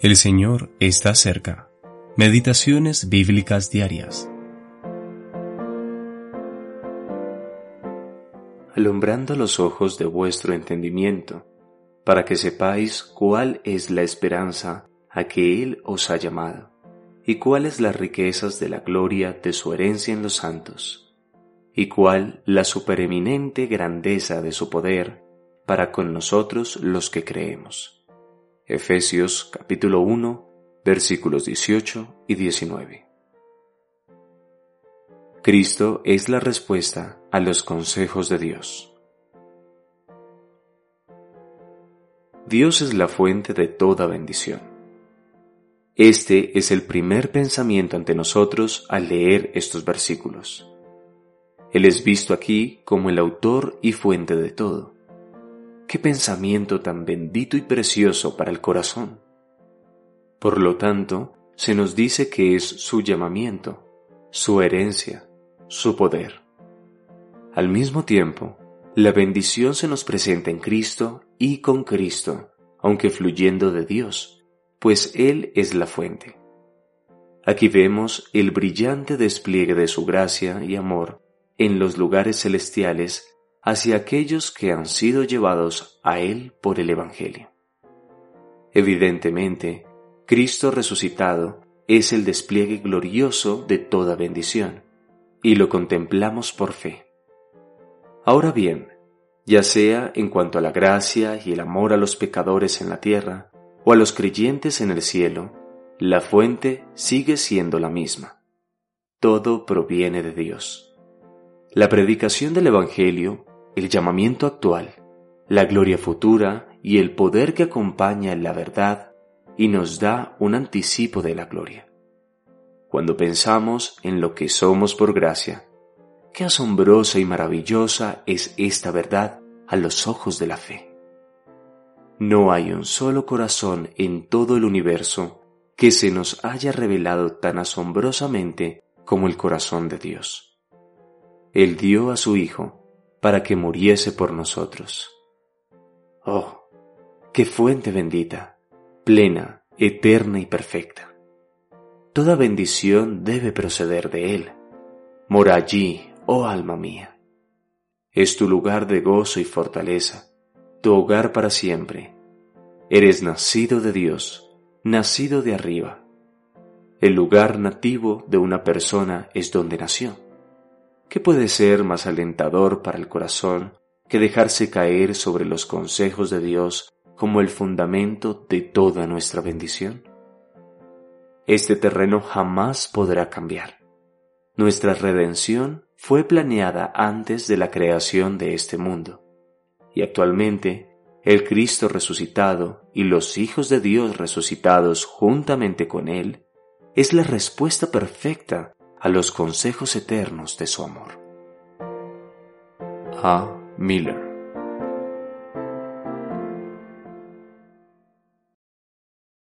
El Señor está cerca. Meditaciones bíblicas diarias. Alumbrando los ojos de vuestro entendimiento, para que sepáis cuál es la esperanza a que Él os ha llamado, y cuáles las riquezas de la gloria de su herencia en los santos, y cuál la supereminente grandeza de su poder para con nosotros los que creemos Efesios capítulo 1, versículos 18 y 19. Cristo es la respuesta a los consejos de Dios. Dios es la fuente de toda bendición. Este es el primer pensamiento ante nosotros al leer estos versículos. Él es visto aquí como el autor y fuente de todo Qué pensamiento tan bendito y precioso para el corazón. Por lo tanto, se nos dice que es su llamamiento, su herencia, su poder. Al mismo tiempo, la bendición se nos presenta en Cristo y con Cristo, aunque fluyendo de Dios, pues Él es la fuente. Aquí vemos el brillante despliegue de su gracia y amor en los lugares celestiales hacia aquellos que han sido llevados a Él por el Evangelio. Evidentemente, Cristo resucitado es el despliegue glorioso de toda bendición, y lo contemplamos por fe. Ahora bien, ya sea en cuanto a la gracia y el amor a los pecadores en la tierra, o a los creyentes en el cielo, la fuente sigue siendo la misma. Todo proviene de Dios. La predicación del Evangelio el llamamiento actual, la gloria futura y el poder que acompaña la verdad y nos da un anticipo de la gloria. Cuando pensamos en lo que somos por gracia, qué asombrosa y maravillosa es esta verdad a los ojos de la fe. No hay un solo corazón en todo el universo que se nos haya revelado tan asombrosamente como el corazón de Dios. Él dio a su Hijo para que muriese por nosotros. Oh, qué fuente bendita, plena, eterna y perfecta. Toda bendición debe proceder de Él. Mora allí, oh alma mía. Es tu lugar de gozo y fortaleza, tu hogar para siempre. Eres nacido de Dios, nacido de arriba. El lugar nativo de una persona es donde nació. ¿Qué puede ser más alentador para el corazón que dejarse caer sobre los consejos de Dios como el fundamento de toda nuestra bendición? Este terreno jamás podrá cambiar. Nuestra redención fue planeada antes de la creación de este mundo, y actualmente el Cristo resucitado y los hijos de Dios resucitados juntamente con Él es la respuesta perfecta a los consejos eternos de su amor. A. Miller